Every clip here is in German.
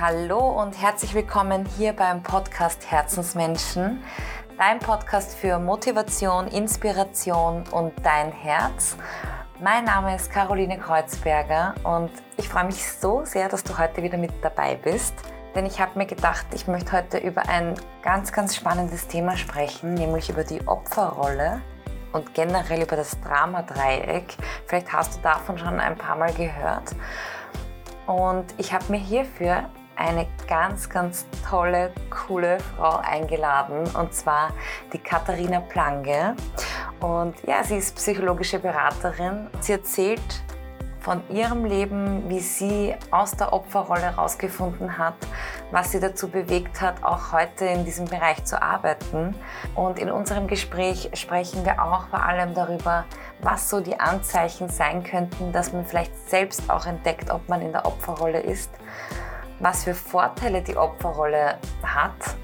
Hallo und herzlich willkommen hier beim Podcast Herzensmenschen, dein Podcast für Motivation, Inspiration und dein Herz. Mein Name ist Caroline Kreuzberger und ich freue mich so sehr, dass du heute wieder mit dabei bist. Denn ich habe mir gedacht, ich möchte heute über ein ganz, ganz spannendes Thema sprechen, nämlich über die Opferrolle und generell über das Dramadreieck. Vielleicht hast du davon schon ein paar Mal gehört. Und ich habe mir hierfür eine ganz, ganz tolle, coole Frau eingeladen und zwar die Katharina Plange. Und ja, sie ist psychologische Beraterin. Sie erzählt von ihrem Leben, wie sie aus der Opferrolle herausgefunden hat, was sie dazu bewegt hat, auch heute in diesem Bereich zu arbeiten. Und in unserem Gespräch sprechen wir auch vor allem darüber, was so die Anzeichen sein könnten, dass man vielleicht selbst auch entdeckt, ob man in der Opferrolle ist, was für Vorteile die Opferrolle hat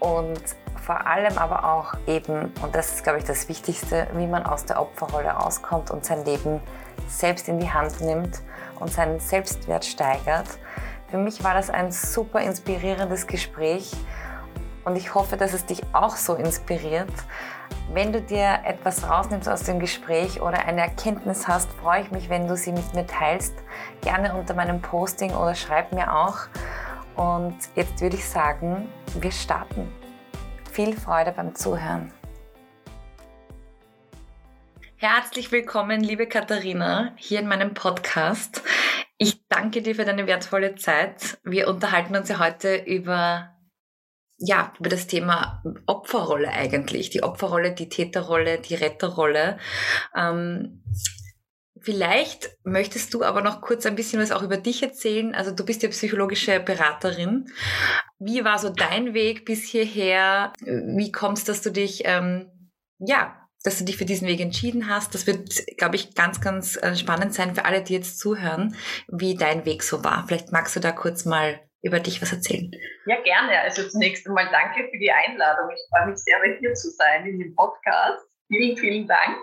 und vor allem aber auch eben, und das ist, glaube ich, das Wichtigste, wie man aus der Opferrolle auskommt und sein Leben selbst in die Hand nimmt und seinen Selbstwert steigert. Für mich war das ein super inspirierendes Gespräch und ich hoffe, dass es dich auch so inspiriert. Wenn du dir etwas rausnimmst aus dem Gespräch oder eine Erkenntnis hast, freue ich mich, wenn du sie mit mir teilst. Gerne unter meinem Posting oder schreib mir auch. Und jetzt würde ich sagen, wir starten. Viel Freude beim Zuhören. Herzlich willkommen, liebe Katharina, hier in meinem Podcast. Ich danke dir für deine wertvolle Zeit. Wir unterhalten uns ja heute über ja, über das Thema Opferrolle eigentlich. Die Opferrolle, die Täterrolle, die Retterrolle. Ähm, vielleicht möchtest du aber noch kurz ein bisschen was auch über dich erzählen. Also du bist ja psychologische Beraterin. Wie war so dein Weg bis hierher? Wie kommst, dass du dich, ähm, ja, dass du dich für diesen Weg entschieden hast. Das wird, glaube ich, ganz, ganz äh, spannend sein für alle, die jetzt zuhören, wie dein Weg so war. Vielleicht magst du da kurz mal über dich was erzählen. Ja, gerne. Also zunächst einmal danke für die Einladung. Ich freue mich sehr, hier zu sein in dem Podcast. Vielen, vielen Dank.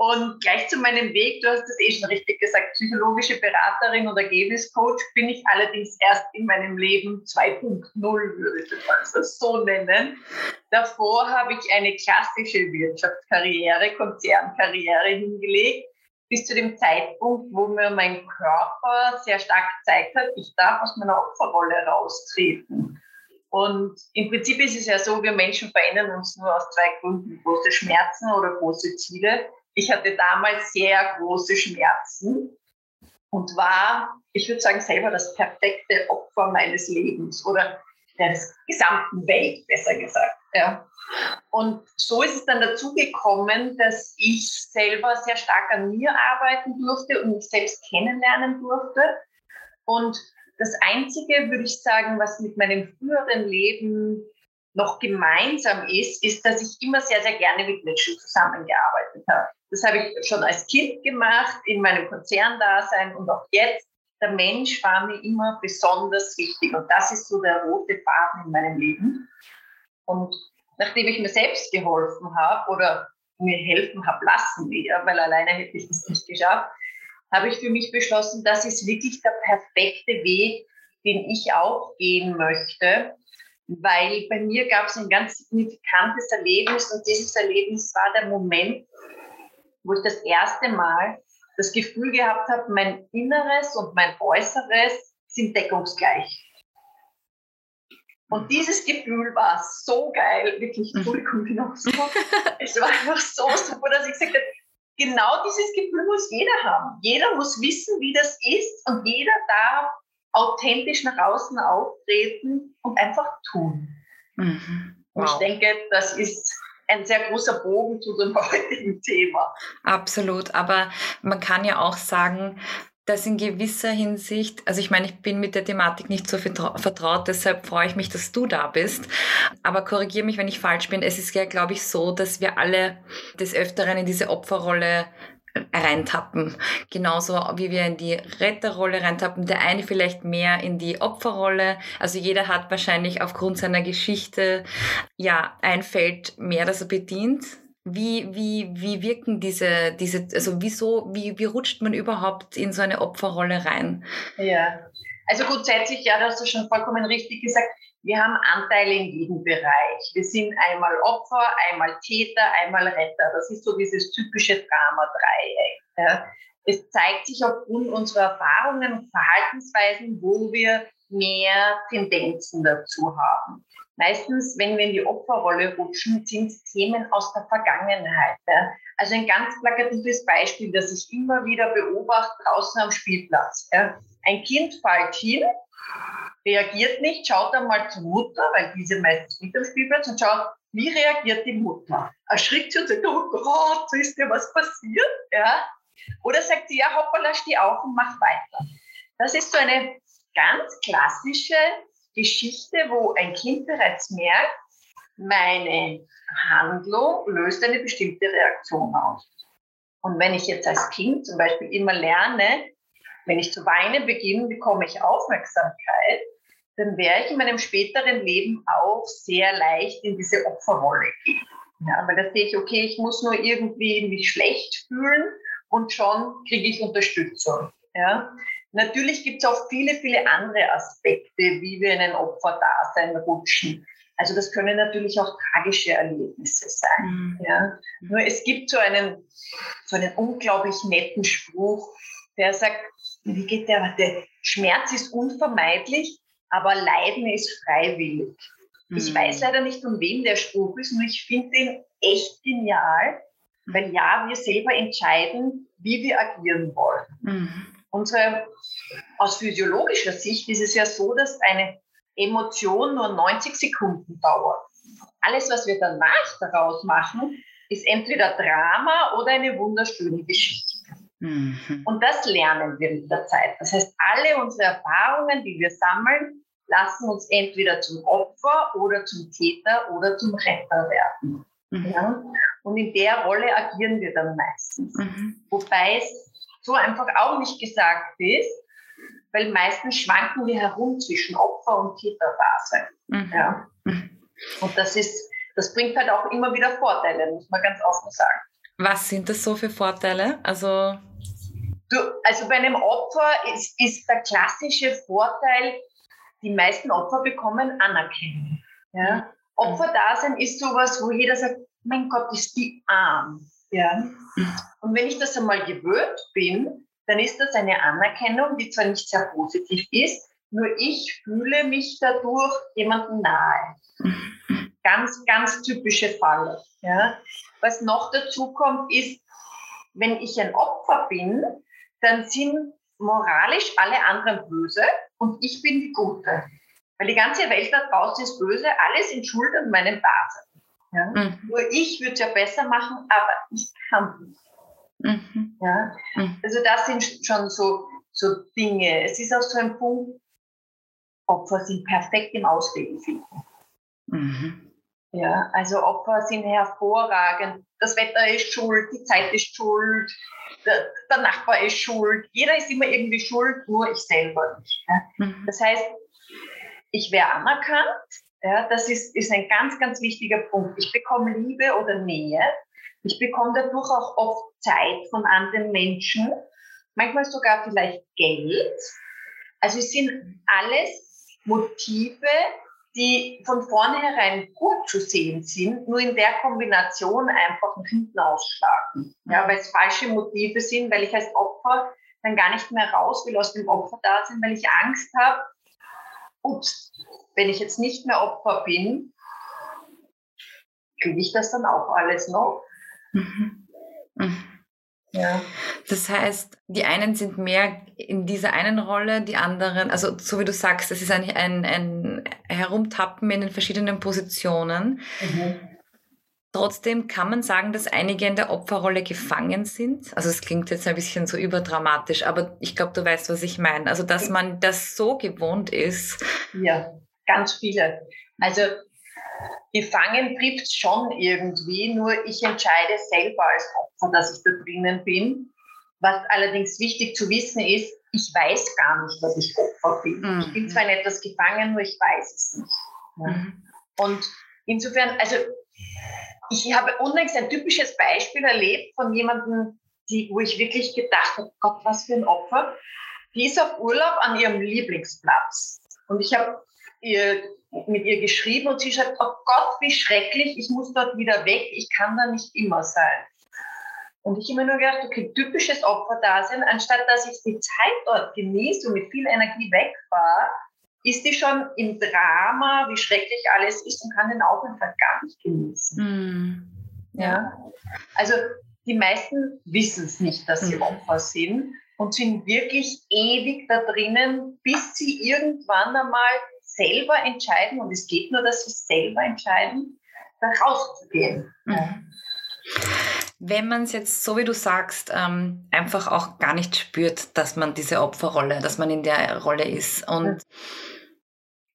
Und gleich zu meinem Weg, du hast es eh schon richtig gesagt, psychologische Beraterin oder Ergebniscoach bin ich allerdings erst in meinem Leben 2.0, würde ich das so nennen. Davor habe ich eine klassische Wirtschaftskarriere, Konzernkarriere hingelegt, bis zu dem Zeitpunkt, wo mir mein Körper sehr stark gezeigt hat, ich darf aus meiner Opferrolle raustreten. Und im Prinzip ist es ja so, wir Menschen verändern uns nur aus zwei Gründen, große Schmerzen oder große Ziele. Ich hatte damals sehr große Schmerzen und war, ich würde sagen, selber das perfekte Opfer meines Lebens oder der gesamten Welt, besser gesagt. Ja. Und so ist es dann dazu gekommen, dass ich selber sehr stark an mir arbeiten durfte und mich selbst kennenlernen durfte. Und das Einzige, würde ich sagen, was mit meinem früheren Leben noch gemeinsam ist, ist, dass ich immer sehr, sehr gerne mit Menschen zusammengearbeitet habe. Das habe ich schon als Kind gemacht, in meinem Konzerndasein und auch jetzt. Der Mensch war mir immer besonders wichtig und das ist so der rote Faden in meinem Leben. Und nachdem ich mir selbst geholfen habe oder mir helfen habe lassen, weil alleine hätte ich das nicht geschafft, habe ich für mich beschlossen, das ist wirklich der perfekte Weg, den ich auch gehen möchte, weil bei mir gab es ein ganz signifikantes Erlebnis und dieses Erlebnis war der Moment, wo ich das erste Mal das Gefühl gehabt habe, mein Inneres und mein Äußeres sind deckungsgleich. Und mhm. dieses Gefühl war so geil, wirklich, mhm. Entschuldigung, genau so. es war einfach so super, dass ich gesagt habe, genau dieses Gefühl muss jeder haben. Jeder muss wissen, wie das ist und jeder darf authentisch nach außen auftreten und einfach tun. Mhm. Wow. Und ich denke, das ist ein sehr großer Bogen zu dem heutigen Thema. Absolut, aber man kann ja auch sagen, dass in gewisser Hinsicht, also ich meine, ich bin mit der Thematik nicht so vertraut, deshalb freue ich mich, dass du da bist. Aber korrigiere mich, wenn ich falsch bin. Es ist ja, glaube ich, so, dass wir alle des Öfteren in diese Opferrolle reintappen. Genauso wie wir in die Retterrolle reintappen. Der eine vielleicht mehr in die Opferrolle. Also jeder hat wahrscheinlich aufgrund seiner Geschichte ja ein Feld mehr, das er bedient wie, wie, wie wirken diese, diese, also wieso, wie, wie rutscht man überhaupt in so eine Opferrolle rein? Ja, Also grundsätzlich, ja, das hast du schon vollkommen richtig gesagt. Wir haben Anteile in jedem Bereich. Wir sind einmal Opfer, einmal Täter, einmal Retter. Das ist so dieses typische Drama-Dreieck. Ja. Es zeigt sich aufgrund unserer Erfahrungen und Verhaltensweisen, wo wir mehr Tendenzen dazu haben. Meistens, wenn wir in die Opferrolle rutschen, sind es Themen aus der Vergangenheit. Ja. Also ein ganz plakatives Beispiel, das ich immer wieder beobachte draußen am Spielplatz. Ja. Ein Kind fällt hin, reagiert nicht, schaut einmal zur Mutter, weil diese meistens mit am Spielplatz und schaut, wie reagiert die Mutter? Erschrickt sie und sagt, oh Gott, ist dir was passiert? Ja. Oder sagt sie, ja, hoppala, steh auf und mach weiter. Das ist so eine ganz klassische Geschichte, wo ein Kind bereits merkt, meine Handlung löst eine bestimmte Reaktion aus. Und wenn ich jetzt als Kind zum Beispiel immer lerne, wenn ich zu weinen beginne, bekomme ich Aufmerksamkeit, dann werde ich in meinem späteren Leben auch sehr leicht in diese Opferrolle gehen. Ja, weil da sehe ich, okay, ich muss nur irgendwie mich schlecht fühlen und schon kriege ich Unterstützung. Ja. Natürlich gibt es auch viele, viele andere Aspekte, wie wir in ein Opferdasein rutschen. Also das können natürlich auch tragische Erlebnisse sein. Mhm. Ja. Nur es gibt so einen, so einen unglaublich netten Spruch, der sagt, wie geht der? Der Schmerz ist unvermeidlich, aber Leiden ist freiwillig. Mhm. Ich weiß leider nicht, von wem der Spruch ist, nur ich finde den echt genial, weil ja, wir selber entscheiden, wie wir agieren wollen. Mhm. Unsere, aus physiologischer Sicht ist es ja so, dass eine Emotion nur 90 Sekunden dauert. Alles, was wir danach daraus machen, ist entweder Drama oder eine wunderschöne Geschichte. Mhm. Und das lernen wir mit der Zeit. Das heißt, alle unsere Erfahrungen, die wir sammeln, lassen uns entweder zum Opfer oder zum Täter oder zum Retter werden. Mhm. Ja? Und in der Rolle agieren wir dann meistens. Mhm. Wobei es so einfach auch nicht gesagt ist, weil meistens schwanken wir herum zwischen Opfer und Täterdasein. Mhm. Ja? Mhm. Und das ist, das bringt halt auch immer wieder Vorteile, muss man ganz offen sagen. Was sind das so für Vorteile? Also, du, also bei einem Opfer ist, ist der klassische Vorteil, die meisten Opfer bekommen Anerkennung. Ja? Mhm. Opferdasein ist sowas, wo jeder sagt, mein Gott, ist die arm. Ja? Und wenn ich das einmal gewöhnt bin, dann ist das eine Anerkennung, die zwar nicht sehr positiv ist, nur ich fühle mich dadurch jemandem nahe. Ganz, ganz typische Falle. Ja? Was noch dazu kommt, ist, wenn ich ein Opfer bin, dann sind moralisch alle anderen böse und ich bin die Gute. Weil die ganze Welt da draußen ist böse, alles in Schuld an meinem Dasein. Ja? Mhm. Nur ich würde es ja besser machen, aber ich kann nicht. Mhm. Ja? Mhm. Also das sind schon so, so Dinge. Es ist auch so ein Punkt, Opfer sind perfekt im Ausleben finden. Ja, also Opfer sind hervorragend. Das Wetter ist schuld, die Zeit ist schuld, der, der Nachbar ist schuld. Jeder ist immer irgendwie schuld, nur ich selber nicht. Ja? Mhm. Das heißt, ich wäre anerkannt. Ja, das ist, ist ein ganz, ganz wichtiger Punkt. Ich bekomme Liebe oder Nähe. Ich bekomme dadurch auch oft Zeit von anderen Menschen, manchmal sogar vielleicht Geld. Also es sind alles Motive, die von vornherein gut zu sehen sind, nur in der Kombination einfach nach hinten ausschlagen. Ja, weil es falsche Motive sind, weil ich als Opfer dann gar nicht mehr raus will aus dem Opfer da sind, weil ich Angst habe, ups, wenn ich jetzt nicht mehr Opfer bin, kriege ich das dann auch alles noch. Mhm. Mhm. Ja. Das heißt, die einen sind mehr in dieser einen Rolle, die anderen, also so wie du sagst, es ist eigentlich ein, ein Herumtappen in den verschiedenen Positionen. Mhm. Trotzdem kann man sagen, dass einige in der Opferrolle gefangen sind. Also es klingt jetzt ein bisschen so überdramatisch, aber ich glaube, du weißt, was ich meine. Also dass man das so gewohnt ist. Ja, ganz viele. Also gefangen trifft es schon irgendwie, nur ich entscheide selber als Opfer, dass ich da drinnen bin. Was allerdings wichtig zu wissen ist, ich weiß gar nicht, dass ich Opfer bin. Mhm. Ich bin zwar in etwas gefangen, nur ich weiß es nicht. Ja. Mhm. Und insofern, also ich habe unlängst ein typisches Beispiel erlebt von jemandem, die, wo ich wirklich gedacht habe, Gott, was für ein Opfer. die ist auf Urlaub an ihrem Lieblingsplatz. Und ich habe ihr, mit ihr geschrieben und sie schreibt, oh Gott, wie schrecklich, ich muss dort wieder weg, ich kann da nicht immer sein. Und ich immer nur gedacht, okay, typisches Opferdasein, anstatt dass ich die Zeit dort genieße und mit viel Energie wegfahre, ist die schon im Drama, wie schrecklich alles ist und kann den Aufenthalt gar nicht genießen. Mm. Ja. Also die meisten wissen es nicht, dass sie mm. Opfer sind und sind wirklich ewig da drinnen, bis sie irgendwann einmal selber entscheiden, und es geht nur, dass sie selber entscheiden, da rauszugehen. Mhm. Wenn man es jetzt, so wie du sagst, ähm, einfach auch gar nicht spürt, dass man diese Opferrolle, dass man in der Rolle ist. Und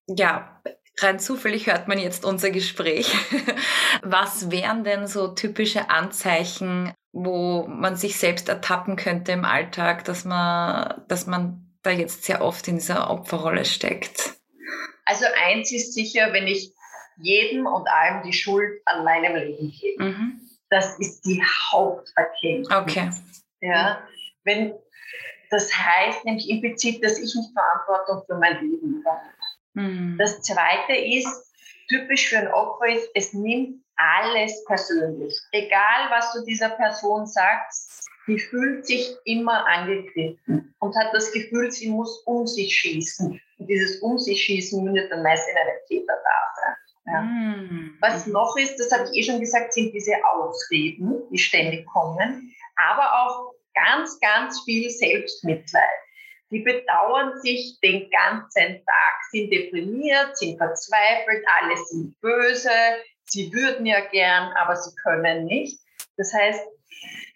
mhm. ja, rein zufällig hört man jetzt unser Gespräch. Was wären denn so typische Anzeichen, wo man sich selbst ertappen könnte im Alltag, dass man, dass man da jetzt sehr oft in dieser Opferrolle steckt? Also eins ist sicher, wenn ich jedem und allem die Schuld an meinem Leben gebe. Mhm. Das ist die Haupterkenntnis. Okay. Ja, wenn das heißt nämlich implizit, dass ich nicht Verantwortung für mein Leben habe. Mhm. Das Zweite ist, typisch für ein Opfer ist, es nimmt alles persönlich. Egal, was du dieser Person sagst, die fühlt sich immer angegriffen und hat das Gefühl, sie muss um sich schießen. Und dieses um sich schießen mündet dann meist in eine Täterdasein. Ja. Mm. Was noch ist, das habe ich eh schon gesagt, sind diese Ausreden, die ständig kommen, aber auch ganz, ganz viel Selbstmitleid. Die bedauern sich den ganzen Tag, sind deprimiert, sind verzweifelt, alle sind böse, sie würden ja gern, aber sie können nicht. Das heißt,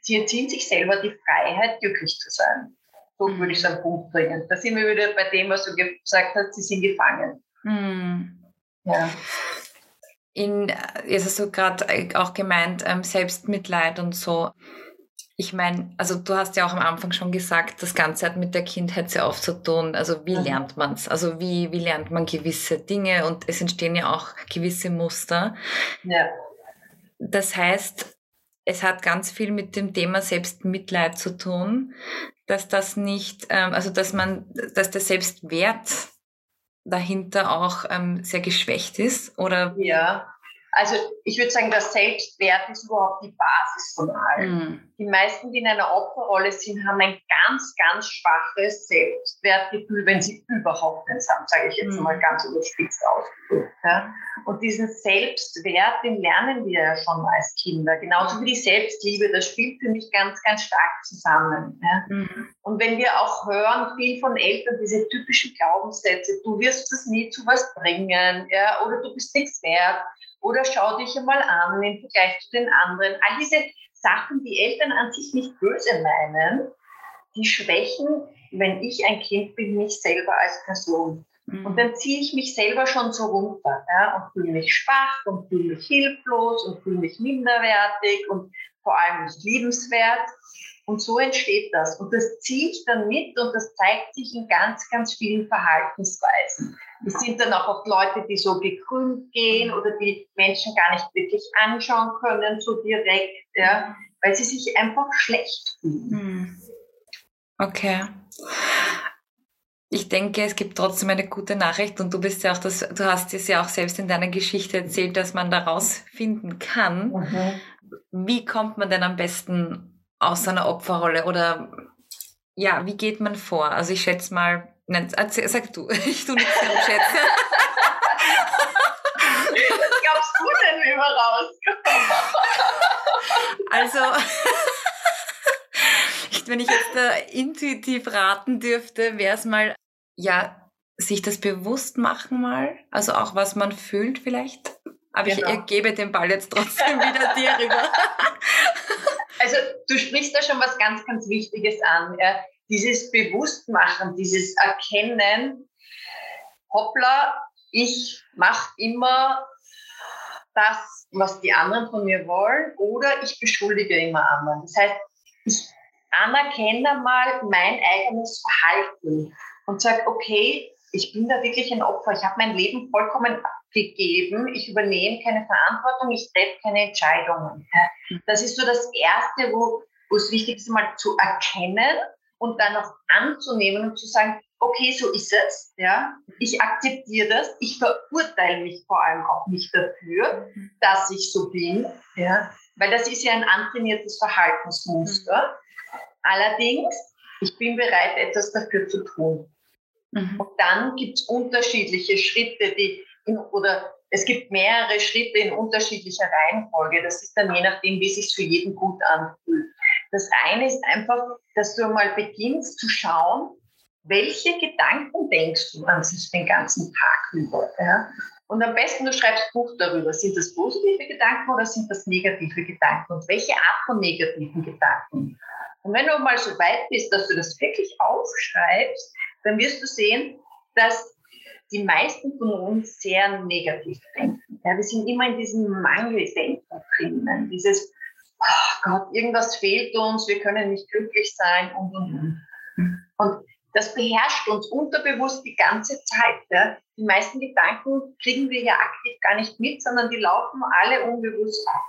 sie entziehen sich selber die Freiheit, glücklich zu sein. So würde ich es am Punkt bringen. Da sind wir wieder bei dem, was du gesagt hast, sie sind gefangen. Mhm. Ja. In, jetzt hast du gerade auch gemeint, ähm, Selbstmitleid und so. Ich meine, also du hast ja auch am Anfang schon gesagt, das Ganze hat mit der Kindheit sehr oft zu tun. Also wie mhm. lernt man es? Also wie, wie lernt man gewisse Dinge? Und es entstehen ja auch gewisse Muster. Ja. Das heißt, es hat ganz viel mit dem Thema Selbstmitleid zu tun, dass das nicht, ähm, also dass man, dass der Selbstwert dahinter auch ähm, sehr geschwächt ist? Oder? Ja, also ich würde sagen, der Selbstwert ist überhaupt die Basis von allem. Mhm. Die meisten, die in einer Opferrolle sind, haben ein ganz, ganz schwaches Selbstwertgefühl, wenn sie überhaupt eins haben, sage ich jetzt mhm. mal ganz überspitzt ausgedrückt. Ja. Und diesen Selbstwert, den lernen wir ja schon als Kinder. Genauso wie die Selbstliebe, das spielt für mich ganz, ganz stark zusammen. Ja. Mhm. Und wenn wir auch hören, viel von Eltern, diese typischen Glaubenssätze, du wirst das nie zu was bringen, ja, oder du bist nichts wert, oder schau dich einmal an im Vergleich zu den anderen. All diese Sachen, die Eltern an sich nicht böse meinen, die schwächen, wenn ich ein Kind bin, mich selber als Person. Mhm. Und dann ziehe ich mich selber schon so runter ja, und fühle mich schwach und fühle mich hilflos und fühle mich minderwertig und vor allem nicht liebenswert. Und so entsteht das. Und das ziehe ich dann mit und das zeigt sich in ganz, ganz vielen Verhaltensweisen. Es sind dann auch oft Leute, die so gekrümmt gehen oder die Menschen gar nicht wirklich anschauen können, so direkt, ja, weil sie sich einfach schlecht fühlen. Hm. Okay. Ich denke, es gibt trotzdem eine gute Nachricht und du bist ja auch das, du hast es ja auch selbst in deiner Geschichte erzählt, dass man daraus finden kann. Mhm. Wie kommt man denn am besten aus einer Opferrolle oder ja, wie geht man vor? Also ich schätze mal, nein, sag du, ich tue nichts schätzen. Was glaubst du denn, wie wir rauskommen? Also, wenn ich jetzt da intuitiv raten dürfte, wäre es mal, ja, sich das bewusst machen mal, also auch was man fühlt vielleicht. Aber genau. ich gebe den Ball jetzt trotzdem wieder dir rüber. Also du sprichst da schon was ganz, ganz Wichtiges an. Ja. Dieses Bewusstmachen, dieses Erkennen, hoppla, ich mache immer das, was die anderen von mir wollen, oder ich beschuldige immer anderen. Das heißt, ich anerkenne mal mein eigenes Verhalten und sage, okay, ich bin da wirklich ein Opfer. Ich habe mein Leben vollkommen gegeben. Ich übernehme keine Verantwortung, ich treffe keine Entscheidungen. Das ist so das Erste, wo, wo es wichtig ist, mal zu erkennen und dann auch anzunehmen und zu sagen, okay, so ist es, ja, ich akzeptiere das, ich verurteile mich vor allem auch nicht dafür, mhm. dass ich so bin, ja, weil das ist ja ein antrainiertes Verhaltensmuster. Mhm. Allerdings, ich bin bereit, etwas dafür zu tun. Mhm. Und dann gibt es unterschiedliche Schritte, die in, oder es gibt mehrere Schritte in unterschiedlicher Reihenfolge. Das ist dann je nachdem, wie es sich für jeden gut anfühlt. Das eine ist einfach, dass du einmal beginnst zu schauen, welche Gedanken denkst du an sich den ganzen Tag über. Ja? Und am besten du schreibst Buch darüber. Sind das positive Gedanken oder sind das negative Gedanken? Und welche Art von negativen Gedanken? Und wenn du mal so weit bist, dass du das wirklich aufschreibst, dann wirst du sehen, dass die meisten von uns sehr negativ denken. Ja, wir sind immer in diesem Mangeldenken drinnen. Dieses, oh Gott, irgendwas fehlt uns, wir können nicht glücklich sein und, und, und. Und das beherrscht uns unterbewusst die ganze Zeit. Ja. Die meisten Gedanken kriegen wir ja aktiv gar nicht mit, sondern die laufen alle unbewusst ab.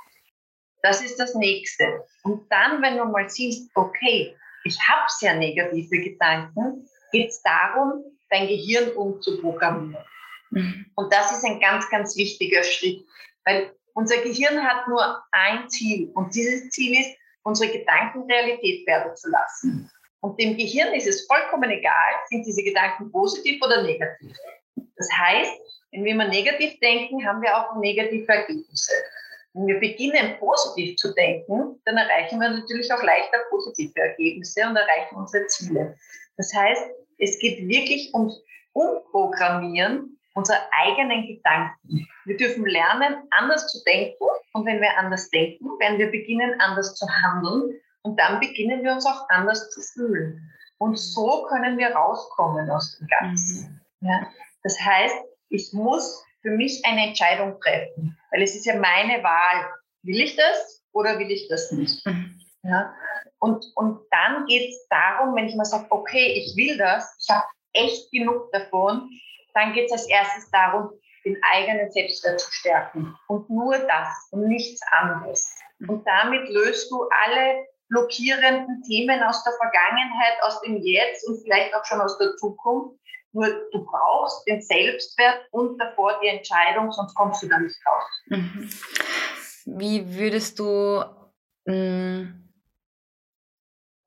Das ist das Nächste. Und dann, wenn du mal siehst, okay, ich habe sehr negative Gedanken, geht es darum, dein Gehirn umzuprogrammieren. Mhm. Und das ist ein ganz, ganz wichtiger Schritt, weil unser Gehirn hat nur ein Ziel und dieses Ziel ist, unsere Gedanken Realität werden zu lassen. Und dem Gehirn ist es vollkommen egal, sind diese Gedanken positiv oder negativ. Das heißt, wenn wir immer negativ denken, haben wir auch negative Ergebnisse. Wenn wir beginnen, positiv zu denken, dann erreichen wir natürlich auch leichter positive Ergebnisse und erreichen unsere Ziele. Das heißt, es geht wirklich ums Umprogrammieren unserer eigenen Gedanken. Wir dürfen lernen, anders zu denken. Und wenn wir anders denken, werden wir beginnen, anders zu handeln. Und dann beginnen wir uns auch anders zu fühlen. Und so können wir rauskommen aus dem Ganzen. Mhm. Ja? Das heißt, ich muss für mich eine Entscheidung treffen, weil es ist ja meine Wahl. Will ich das oder will ich das nicht? Mhm. Ja? Und, und dann geht es darum, wenn ich mal sage, okay, ich will das, ich habe echt genug davon, dann geht es als erstes darum, den eigenen Selbstwert zu stärken. Und nur das und nichts anderes. Mhm. Und damit löst du alle blockierenden Themen aus der Vergangenheit, aus dem Jetzt und vielleicht auch schon aus der Zukunft. Nur du brauchst den Selbstwert und davor die Entscheidung, sonst kommst du da nicht raus. Mhm. Wie würdest du mh, mm,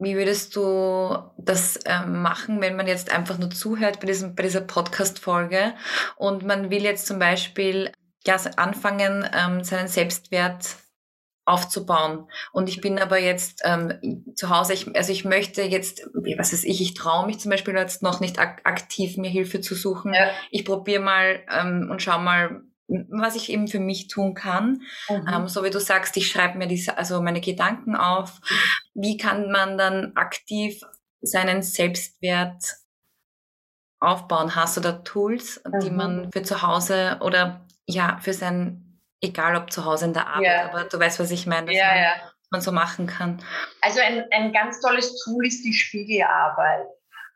wie würdest du das äh, machen, wenn man jetzt einfach nur zuhört bei, diesem, bei dieser Podcast-Folge und man will jetzt zum Beispiel ja, anfangen, ähm, seinen Selbstwert aufzubauen. Und ich bin aber jetzt ähm, zu Hause, ich, also ich möchte jetzt, was weiß ich, ich traue mich zum Beispiel jetzt noch nicht ak aktiv mir Hilfe zu suchen. Ja. Ich probiere mal ähm, und schau mal, was ich eben für mich tun kann. Mhm. Ähm, so wie du sagst, ich schreibe mir diese, also meine Gedanken auf. Wie kann man dann aktiv seinen Selbstwert aufbauen? Hast du da Tools, mhm. die man für zu Hause oder ja, für sein, egal ob zu Hause in der Arbeit, ja. aber du weißt, was ich meine, dass ja, man, ja. man so machen kann. Also ein, ein ganz tolles Tool ist die Spiegelarbeit.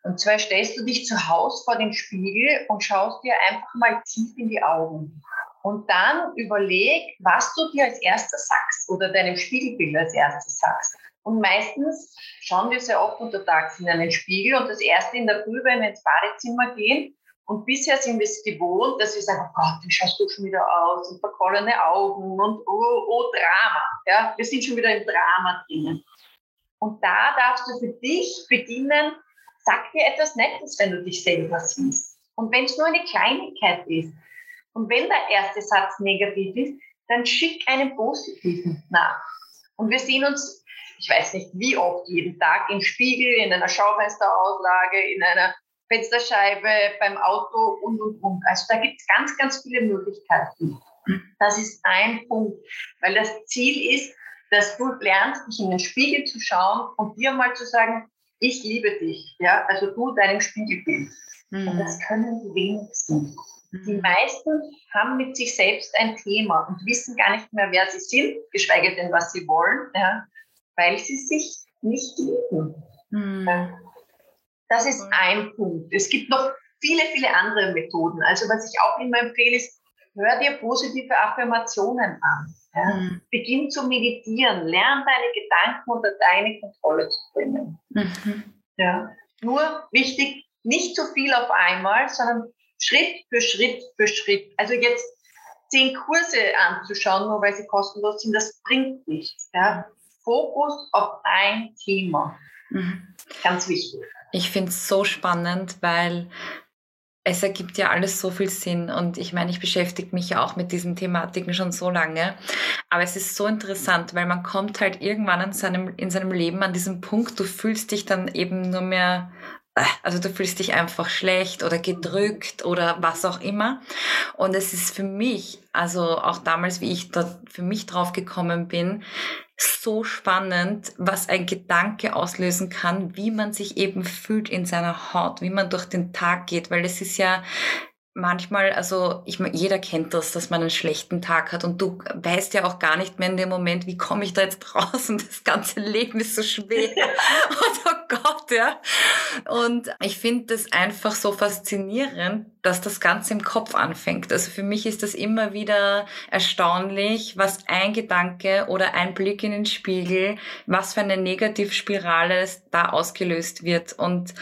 Und zwar stellst du dich zu Hause vor den Spiegel und schaust dir einfach mal tief in die Augen. Und dann überleg, was du dir als erstes sagst oder deinem Spiegelbild als erstes sagst. Und meistens schauen wir sehr oft untertags in einen Spiegel und das erste in der Früh, wenn wir ins Badezimmer gehen. Und bisher sind wir es gewohnt, dass wir sagen, oh Gott, wie schaust du schon wieder aus und verkollene Augen und oh, oh, Drama. Ja, wir sind schon wieder im Drama drinnen. Und da darfst du für dich beginnen, sag dir etwas Nettes, wenn du dich selber siehst. Und wenn es nur eine Kleinigkeit ist, und wenn der erste Satz negativ ist, dann schick einen positiven nach. Und wir sehen uns, ich weiß nicht wie oft, jeden Tag im Spiegel, in einer Schaufensterauslage, in einer Fensterscheibe, beim Auto und, und, und. Also da gibt es ganz, ganz viele Möglichkeiten. Das ist ein Punkt, weil das Ziel ist, dass du lernst, dich in den Spiegel zu schauen und dir mal zu sagen, ich liebe dich, ja, also du deinem Spiegelbild. Mhm. Und das können die wenigsten. Die mhm. meisten haben mit sich selbst ein Thema und wissen gar nicht mehr, wer sie sind, geschweige denn, was sie wollen, ja, weil sie sich nicht lieben. Mhm. Das ist ein Punkt. Es gibt noch viele, viele andere Methoden. Also was ich auch immer empfehle, ist, hör dir positive Affirmationen an. Ja. Mhm. Beginn zu meditieren, lern deine Gedanken unter deine Kontrolle zu bringen. Mhm. Ja. Nur wichtig, nicht zu viel auf einmal, sondern Schritt für Schritt für Schritt. Also jetzt zehn Kurse anzuschauen, nur weil sie kostenlos sind, das bringt nichts. Ja. Fokus auf ein Thema. Mhm. Ganz wichtig. Ich finde es so spannend, weil es ergibt ja alles so viel Sinn und ich meine, ich beschäftige mich ja auch mit diesen Thematiken schon so lange, aber es ist so interessant, weil man kommt halt irgendwann in seinem, in seinem Leben an diesen Punkt, du fühlst dich dann eben nur mehr also du fühlst dich einfach schlecht oder gedrückt oder was auch immer. Und es ist für mich, also auch damals, wie ich da für mich drauf gekommen bin, so spannend, was ein Gedanke auslösen kann, wie man sich eben fühlt in seiner Haut, wie man durch den Tag geht, weil es ist ja manchmal, also ich jeder kennt das, dass man einen schlechten Tag hat und du weißt ja auch gar nicht mehr in dem Moment, wie komme ich da jetzt raus und das ganze Leben ist so schwer. und oh Gott, ja. Und ich finde das einfach so faszinierend, dass das Ganze im Kopf anfängt. Also für mich ist das immer wieder erstaunlich, was ein Gedanke oder ein Blick in den Spiegel, was für eine Negativspirale da ausgelöst wird. Und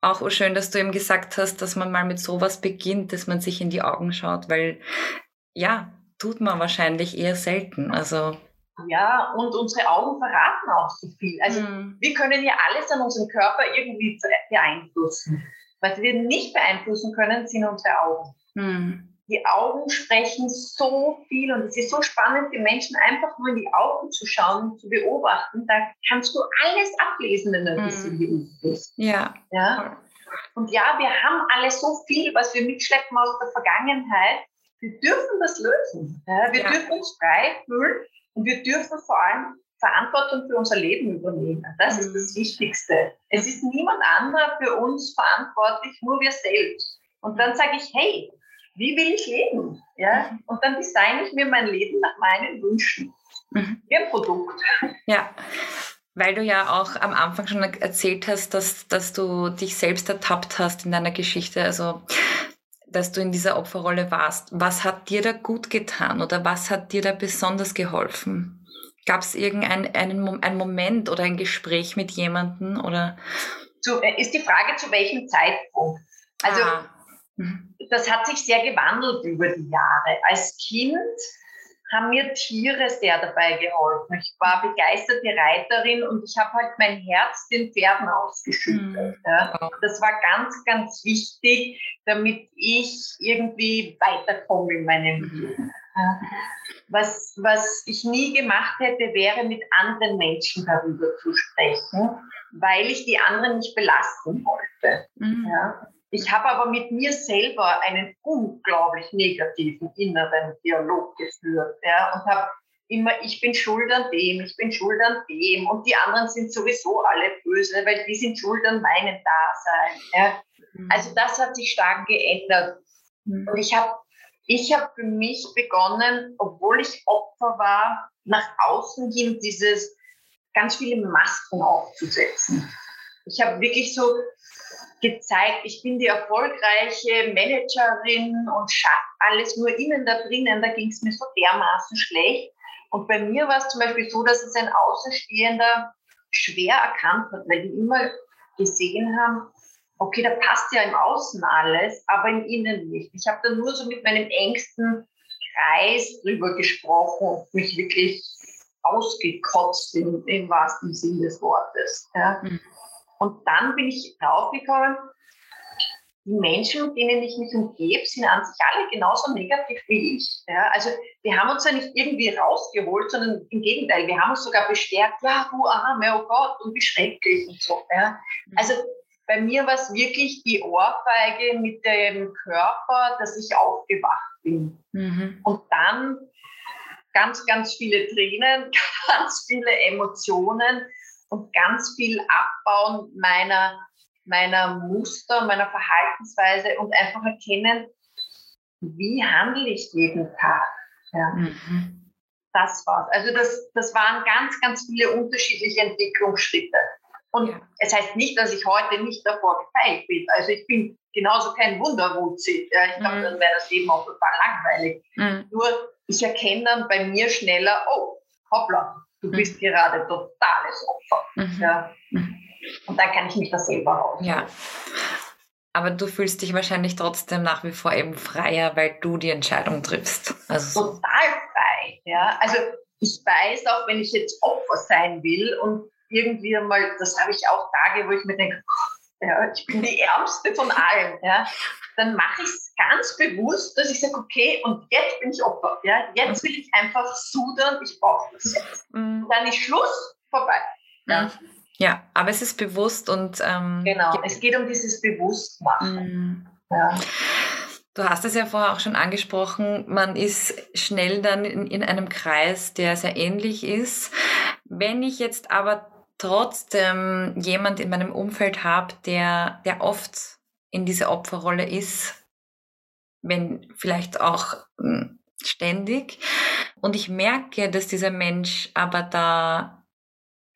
auch schön, dass du eben gesagt hast, dass man mal mit sowas beginnt, dass man sich in die Augen schaut, weil ja, tut man wahrscheinlich eher selten. Also ja, und unsere Augen verraten auch so viel. Also mhm. wir können ja alles an unserem Körper irgendwie beeinflussen. Was wir nicht beeinflussen können, sind unsere Augen. Mhm die Augen sprechen so viel und es ist so spannend für Menschen, einfach nur in die Augen zu schauen, zu beobachten. Da kannst du alles ablesen, wenn du ein bisschen geübt bist. Ja. ja. Und ja, wir haben alles so viel, was wir mitschleppen aus der Vergangenheit. Wir dürfen das lösen. Ja, wir ja. dürfen uns frei fühlen und wir dürfen vor allem Verantwortung für unser Leben übernehmen. Das mhm. ist das Wichtigste. Es ist niemand anderer für uns verantwortlich, nur wir selbst. Und dann sage ich, hey, wie will ich leben? Ja? Und dann designe ich mir mein Leben nach meinen Wünschen. Mhm. Wie ein Produkt. Ja. Weil du ja auch am Anfang schon erzählt hast, dass, dass du dich selbst ertappt hast in deiner Geschichte, also dass du in dieser Opferrolle warst. Was hat dir da gut getan oder was hat dir da besonders geholfen? Gab es irgendeinen einen, einen Moment oder ein Gespräch mit jemandem? Oder? Zu, äh, ist die Frage, zu welchem Zeitpunkt? Also ah. Mhm das hat sich sehr gewandelt über die Jahre. Als Kind haben mir Tiere sehr dabei geholfen. Ich war begeisterte Reiterin und ich habe halt mein Herz den Pferden ausgeschüttet. Mhm. Ja. Das war ganz, ganz wichtig, damit ich irgendwie weiterkomme in meinem Leben. Was, was ich nie gemacht hätte, wäre mit anderen Menschen darüber zu sprechen, weil ich die anderen nicht belasten wollte. Mhm. Ja. Ich habe aber mit mir selber einen unglaublich negativen inneren Dialog geführt ja, und habe immer, ich bin schuld an dem, ich bin schuld an dem und die anderen sind sowieso alle böse, weil die sind schuld an meinem Dasein. Ja. Mhm. Also das hat sich stark geändert. Mhm. Und ich habe ich hab für mich begonnen, obwohl ich Opfer war, nach außen hin dieses ganz viele Masken aufzusetzen. Ich habe wirklich so gezeigt, ich bin die erfolgreiche Managerin und schaffe alles nur innen da drinnen. Da ging es mir so dermaßen schlecht. Und bei mir war es zum Beispiel so, dass es ein Außenstehender schwer erkannt hat, weil die immer gesehen haben, okay, da passt ja im Außen alles, aber im Innen nicht. Ich habe da nur so mit meinem engsten Kreis drüber gesprochen und mich wirklich ausgekotzt im, im wahrsten Sinn des Wortes. Ja. Mhm. Und dann bin ich draufgekommen, die Menschen, mit denen ich mich umgebe, sind an sich alle genauso negativ wie ich. Ja, also wir haben uns ja nicht irgendwie rausgeholt, sondern im Gegenteil, wir haben uns sogar bestärkt, ja, du Arme, oh Gott, und wie schrecklich und so. Ja. Mhm. Also bei mir war es wirklich die Ohrfeige mit dem Körper, dass ich aufgewacht bin. Mhm. Und dann ganz, ganz viele Tränen, ganz viele Emotionen, und ganz viel abbauen meiner, meiner Muster, meiner Verhaltensweise und einfach erkennen, wie handle ich jeden Tag. Ja. Mhm. Das war's. Also das, das waren ganz, ganz viele unterschiedliche Entwicklungsschritte. Und ja. es heißt nicht, dass ich heute nicht davor gefeilt bin. Also ich bin genauso kein Wunderwutzi. Ja, ich glaube, mhm. dann wäre das Leben auch total langweilig. Mhm. Nur ich erkenne dann bei mir schneller, oh, hoppla, du mhm. bist gerade totales Opfer. Mhm. Ja. Mhm. Und dann kann ich mich da selber raus. Ja. Aber du fühlst dich wahrscheinlich trotzdem nach wie vor eben freier, weil du die Entscheidung triffst. Also Total frei. Ja, also ich weiß auch, wenn ich jetzt Opfer sein will und irgendwie mal, das habe ich auch Tage, wo ich mir denke, ja, ich bin die Ärmste von allen, ja, dann mache ich es ganz bewusst, dass ich sage, okay, und jetzt bin ich Opfer. Ja, jetzt will ich einfach sudern, ich brauche das jetzt. Mhm. Und dann ist Schluss, vorbei. Ja. Mhm. Ja, aber es ist bewusst und. Ähm, genau, es geht um dieses Bewusstmachen. Mhm. Ja. Du hast es ja vorher auch schon angesprochen, man ist schnell dann in, in einem Kreis, der sehr ähnlich ist. Wenn ich jetzt aber trotzdem jemand in meinem Umfeld habe, der, der oft in dieser Opferrolle ist, wenn vielleicht auch hm, ständig, und ich merke, dass dieser Mensch aber da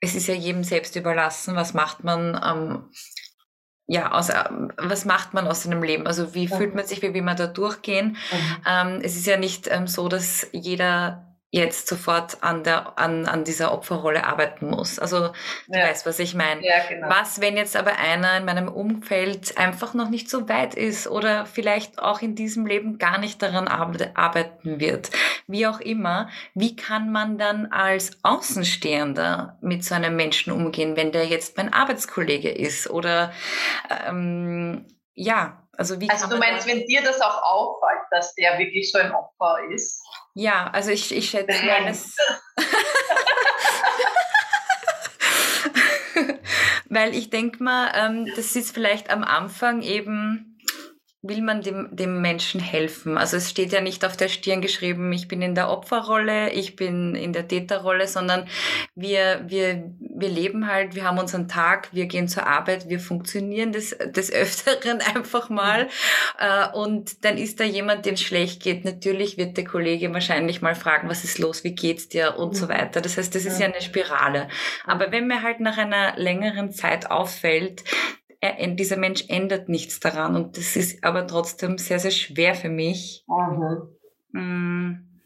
es ist ja jedem selbst überlassen, was macht man, ähm, ja, aus, äh, was macht man aus seinem Leben? Also wie fühlt man sich, wie will man da durchgehen? Mhm. Ähm, es ist ja nicht ähm, so, dass jeder jetzt sofort an, der, an, an dieser Opferrolle arbeiten muss. Also du ja. weißt, was ich meine. Ja, genau. Was, wenn jetzt aber einer in meinem Umfeld einfach noch nicht so weit ist oder vielleicht auch in diesem Leben gar nicht daran arbeiten wird? Wie auch immer, wie kann man dann als Außenstehender mit so einem Menschen umgehen, wenn der jetzt mein Arbeitskollege ist oder ähm, ja, also wie Also du meinst, wenn dir das auch auffällt, dass der wirklich so ein Opfer ist? Ja, also ich, ich schätze das. Weil ich denke mal, ähm, das ist vielleicht am Anfang eben will man dem, dem Menschen helfen? Also es steht ja nicht auf der Stirn geschrieben, ich bin in der Opferrolle, ich bin in der Täterrolle, sondern wir, wir, wir leben halt, wir haben unseren Tag, wir gehen zur Arbeit, wir funktionieren des, des Öfteren einfach mal. Mhm. Und dann ist da jemand, dem es schlecht geht. Natürlich wird der Kollege wahrscheinlich mal fragen, was ist los, wie geht's dir und mhm. so weiter. Das heißt, das ist ja eine Spirale. Aber wenn mir halt nach einer längeren Zeit auffällt, er, dieser Mensch ändert nichts daran. Und das ist aber trotzdem sehr, sehr schwer für mich. Mhm. Mhm.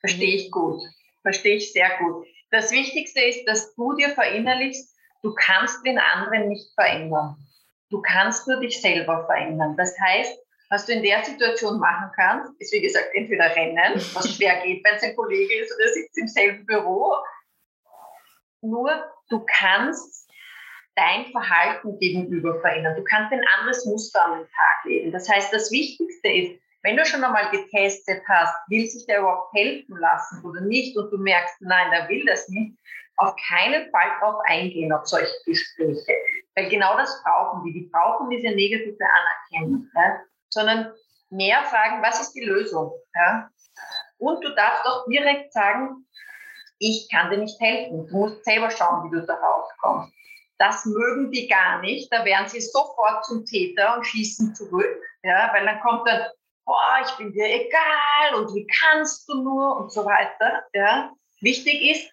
Verstehe ich gut. Verstehe ich sehr gut. Das Wichtigste ist, dass du dir verinnerlichst, du kannst den anderen nicht verändern. Du kannst nur dich selber verändern. Das heißt, was du in der Situation machen kannst, ist wie gesagt entweder rennen, was schwer geht, wenn es ein Kollege ist oder sitzt im selben Büro. Nur du kannst dein Verhalten gegenüber verändern. Du kannst ein anderes Muster an den Tag legen. Das heißt, das Wichtigste ist, wenn du schon einmal getestet hast, will sich der überhaupt helfen lassen oder nicht und du merkst, nein, der will das nicht, auf keinen Fall darauf eingehen, auf solche Gespräche. Weil genau das brauchen die. Die brauchen diese negative Anerkennung. Ja? Sondern mehr fragen, was ist die Lösung? Ja? Und du darfst auch direkt sagen, ich kann dir nicht helfen. Du musst selber schauen, wie du da rauskommst. Das mögen die gar nicht. Da werden sie sofort zum Täter und schießen zurück. Ja, weil dann kommt dann, boah, ich bin dir egal und wie kannst du nur und so weiter. Ja. Wichtig ist,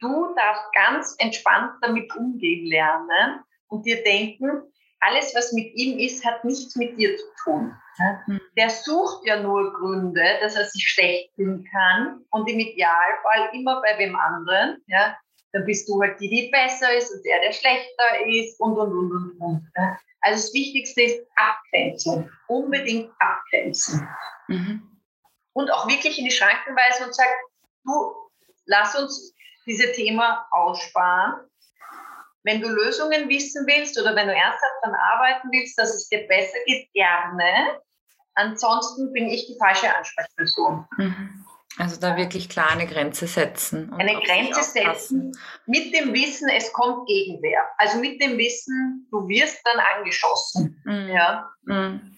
du darfst ganz entspannt damit umgehen lernen und dir denken, alles, was mit ihm ist, hat nichts mit dir zu tun. Mhm. Der sucht ja nur Gründe, dass er sich schlecht fühlen kann und im Idealfall immer bei wem anderen. Ja dann bist du halt die, die besser ist und der, der schlechter ist und, und, und, und, und. Also das Wichtigste ist Abgrenzung. Unbedingt abgrenzen. Mhm. Und auch wirklich in die Schranken weisen und sagen, du, lass uns dieses Thema aussparen. Wenn du Lösungen wissen willst oder wenn du ernsthaft daran arbeiten willst, dass es dir besser geht, gerne. Ansonsten bin ich die falsche Ansprechperson. Mhm. Also da wirklich klar eine Grenze setzen. eine Grenze setzen mit dem Wissen, es kommt Gegenwehr. Also mit dem Wissen, du wirst dann angeschossen. Mhm. Ja. Mhm.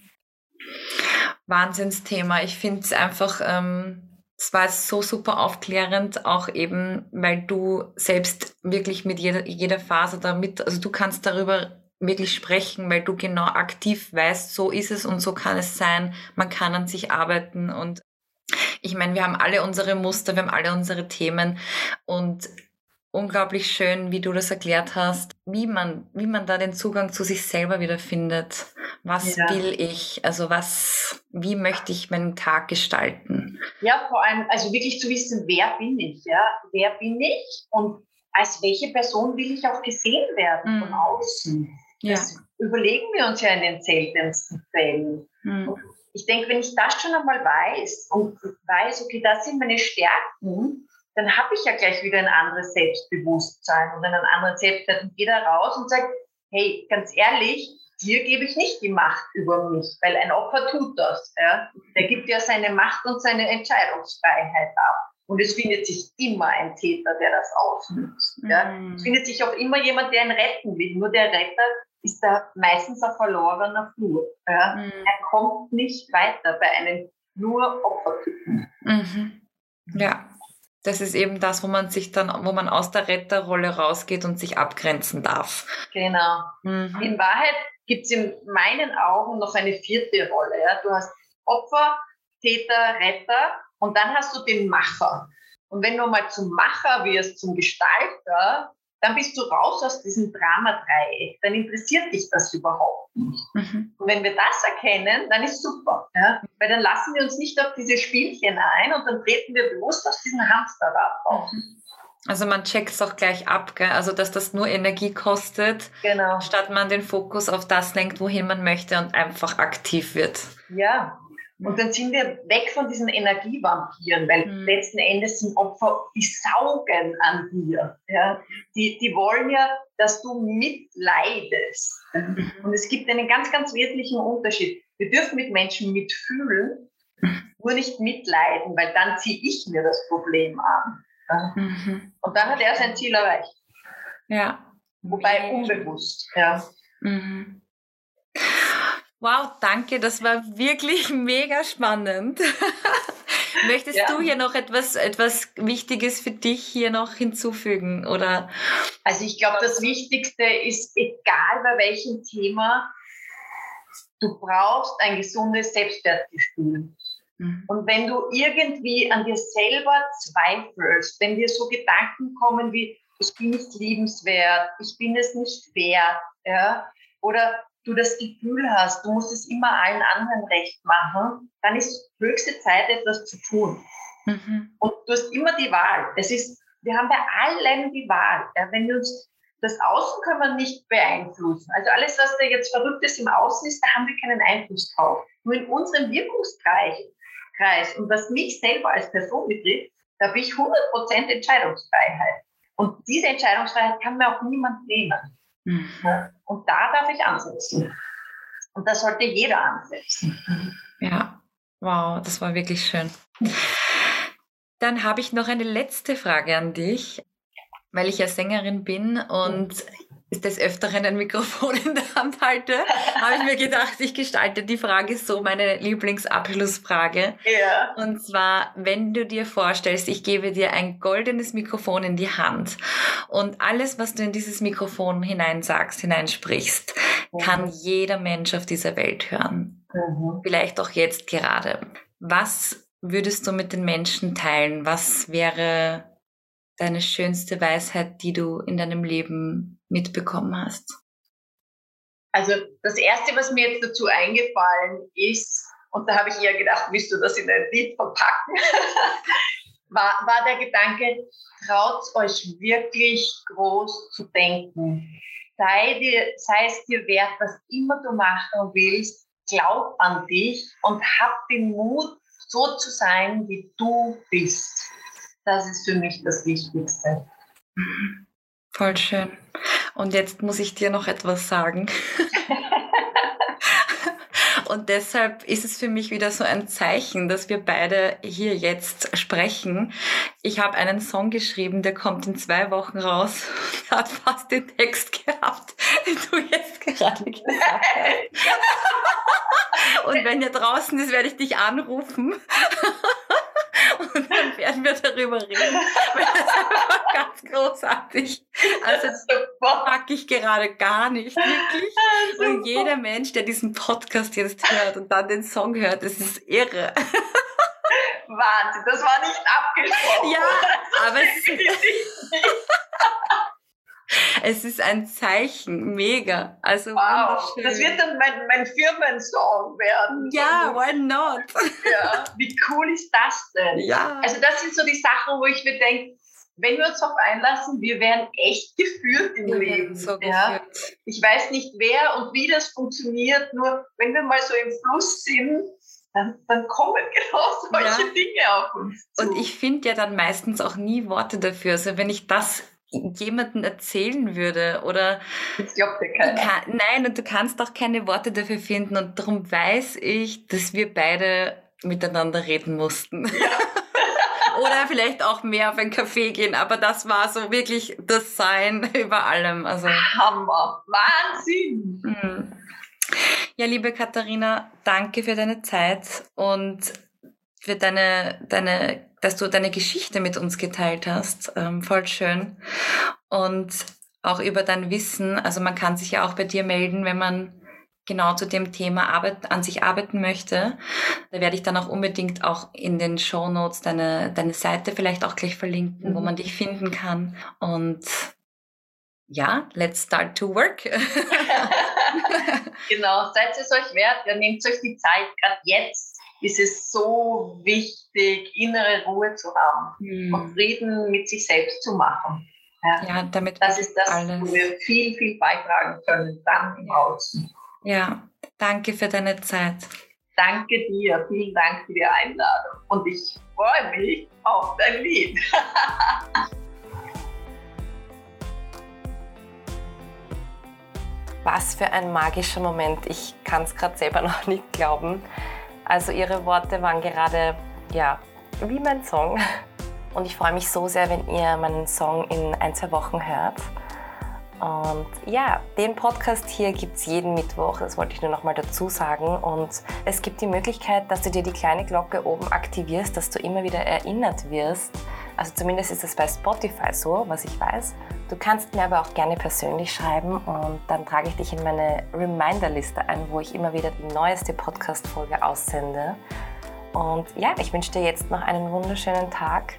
Wahnsinnsthema. Ich finde es einfach, ähm, es war so super aufklärend, auch eben, weil du selbst wirklich mit jeder, jeder Phase damit, also du kannst darüber wirklich sprechen, weil du genau aktiv weißt, so ist es und so kann es sein. Man kann an sich arbeiten und ich meine, wir haben alle unsere Muster, wir haben alle unsere Themen und unglaublich schön, wie du das erklärt hast, wie man, wie man da den Zugang zu sich selber wieder findet. Was ja. will ich? Also was, wie möchte ich meinen Tag gestalten? Ja, vor allem, also wirklich zu wissen, wer bin ich, ja? Wer bin ich und als welche Person will ich auch gesehen werden mhm. von außen? Ja. Das überlegen wir uns ja in den seltensten Fällen. Mhm. Ich denke, wenn ich das schon einmal weiß und weiß, okay, das sind meine Stärken, dann habe ich ja gleich wieder ein anderes Selbstbewusstsein und einen anderen Selbstwert und gehe da raus und sage, hey, ganz ehrlich, dir gebe ich nicht die Macht über mich, weil ein Opfer tut das. Ja? Der gibt ja seine Macht und seine Entscheidungsfreiheit ab. Und es findet sich immer ein Täter, der das ausnutzt. Ja? Mhm. Es findet sich auch immer jemand, der ihn retten will. Nur der Retter ist da meistens ein verlorener Flur. Ja? Mhm. Er kommt nicht weiter bei einem nur Opfertypen. Mhm. Ja, das ist eben das, wo man sich dann, wo man aus der Retterrolle rausgeht und sich abgrenzen darf. Genau. Mhm. In Wahrheit gibt es in meinen Augen noch eine vierte Rolle. Ja? Du hast Opfer, Täter, Retter und dann hast du den Macher. Und wenn du mal zum Macher wirst, zum Gestalter, dann bist du raus aus diesem Drama-Dreieck. Dann interessiert dich das überhaupt nicht. Mhm. Und wenn wir das erkennen, dann ist super. Ja? Weil dann lassen wir uns nicht auf diese Spielchen ein und dann treten wir bewusst aus diesem Hamsterrad raus. Mhm. Also man checkt es auch gleich ab, gell? also dass das nur Energie kostet, genau. statt man den Fokus auf das lenkt, wohin man möchte und einfach aktiv wird. Ja, und dann sind wir weg von diesen Energievampiren, weil mhm. letzten Endes sind Opfer, die saugen an dir. Ja? Die, die wollen ja, dass du mitleidest. Mhm. Und es gibt einen ganz, ganz wesentlichen Unterschied. Wir dürfen mit Menschen mitfühlen, nur nicht mitleiden, weil dann ziehe ich mir das Problem an. Mhm. Und dann hat er sein Ziel erreicht. Ja. Wobei unbewusst. Ja. Wow, danke, das war wirklich mega spannend. Möchtest ja. du hier noch etwas, etwas Wichtiges für dich hier noch hinzufügen? Oder? Also ich glaube, das Wichtigste ist, egal bei welchem Thema, du brauchst ein gesundes Selbstwertgefühl. Mhm. Und wenn du irgendwie an dir selber zweifelst, wenn dir so Gedanken kommen wie, ich bin nicht liebenswert, ich bin es nicht wert, ja, oder du das Gefühl hast, du musst es immer allen anderen recht machen, dann ist höchste Zeit, etwas zu tun. Mhm. Und du hast immer die Wahl. Es ist, wir haben bei allem die Wahl. Ja, wenn wir uns das Außen können wir nicht beeinflussen. Also alles, was da jetzt Verrücktes im Außen ist, da haben wir keinen Einfluss drauf. Nur in unserem Wirkungskreis und was mich selber als Person betrifft, da habe ich 100% Entscheidungsfreiheit. Und diese Entscheidungsfreiheit kann mir auch niemand nehmen. Mhm. Und da darf ich ansetzen. Und da sollte jeder ansetzen. Ja, wow, das war wirklich schön. Dann habe ich noch eine letzte Frage an dich, weil ich ja Sängerin bin und des Öfteren ein Mikrofon in der Hand halte, habe ich mir gedacht, ich gestalte die Frage so, meine Lieblingsabschlussfrage. Ja. Und zwar, wenn du dir vorstellst, ich gebe dir ein goldenes Mikrofon in die Hand und alles, was du in dieses Mikrofon hineinsagst, hineinsprichst, mhm. kann jeder Mensch auf dieser Welt hören. Mhm. Vielleicht auch jetzt gerade. Was würdest du mit den Menschen teilen? Was wäre deine schönste Weisheit, die du in deinem Leben mitbekommen hast? Also das Erste, was mir jetzt dazu eingefallen ist, und da habe ich eher gedacht, willst du das in ein Lied verpacken, war, war der Gedanke, traut euch wirklich groß zu denken. Sei, dir, sei es dir wert, was immer du machen willst, glaub an dich und hab den Mut, so zu sein, wie du bist. Das ist für mich das Wichtigste. Voll schön. Und jetzt muss ich dir noch etwas sagen. Und deshalb ist es für mich wieder so ein Zeichen, dass wir beide hier jetzt sprechen. Ich habe einen Song geschrieben, der kommt in zwei Wochen raus. Der hat fast den Text gehabt, den du jetzt gerade gesagt hast. Und wenn er draußen ist, werde ich dich anrufen werden wir darüber reden. Das ist einfach ganz großartig. Also das mag ich gerade gar nicht, wirklich. Und jeder Mensch, der diesen Podcast jetzt hört und dann den Song hört, das ist irre. Wahnsinn, das war nicht abgesprochen. Ja, aber es ist es ist ein Zeichen, mega. Also wow, das wird dann mein, mein Firmensong werden. Ja, why not? Ja, wie cool ist das denn? Ja. Also das sind so die Sachen, wo ich mir denke, wenn wir uns darauf einlassen, wir werden echt geführt im wir Leben. So ja? Ich weiß nicht, wer und wie das funktioniert, nur wenn wir mal so im Fluss sind, dann, dann kommen genau solche ja. Dinge auf uns zu. Und ich finde ja dann meistens auch nie Worte dafür. Also wenn ich das jemanden erzählen würde oder das glaubt dir keiner. Kann, nein und du kannst auch keine Worte dafür finden und darum weiß ich, dass wir beide miteinander reden mussten. Ja. oder vielleicht auch mehr auf ein Café gehen, aber das war so wirklich das Sein über allem. Also Hammer, Wahnsinn. Mhm. Ja, liebe Katharina, danke für deine Zeit und für deine, deine, dass du deine Geschichte mit uns geteilt hast. Ähm, voll schön. Und auch über dein Wissen. Also man kann sich ja auch bei dir melden, wenn man genau zu dem Thema Arbeit, an sich arbeiten möchte. Da werde ich dann auch unbedingt auch in den Show Notes deine, deine Seite vielleicht auch gleich verlinken, mhm. wo man dich finden kann. Und ja, let's start to work. genau, seid es euch wert, ja, nehmt euch die Zeit, gerade jetzt ist es so wichtig, innere Ruhe zu haben mhm. und Frieden mit sich selbst zu machen. Ja, ja damit das ist das, alles. wo wir viel, viel beitragen können, dann im Außen. Ja, danke für deine Zeit. Danke dir, vielen Dank für die Einladung und ich freue mich auf dein Lied. Was für ein magischer Moment. Ich kann es gerade selber noch nicht glauben. Also Ihre Worte waren gerade, ja, wie mein Song. Und ich freue mich so sehr, wenn ihr meinen Song in ein, zwei Wochen hört. Und ja, den Podcast hier gibt es jeden Mittwoch, das wollte ich nur noch mal dazu sagen. Und es gibt die Möglichkeit, dass du dir die kleine Glocke oben aktivierst, dass du immer wieder erinnert wirst. Also zumindest ist es bei Spotify so, was ich weiß. Du kannst mir aber auch gerne persönlich schreiben und dann trage ich dich in meine Reminder-Liste ein, wo ich immer wieder die neueste Podcast-Folge aussende. Und ja, ich wünsche dir jetzt noch einen wunderschönen Tag,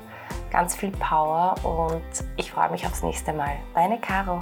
ganz viel Power und ich freue mich aufs nächste Mal. Deine Caro.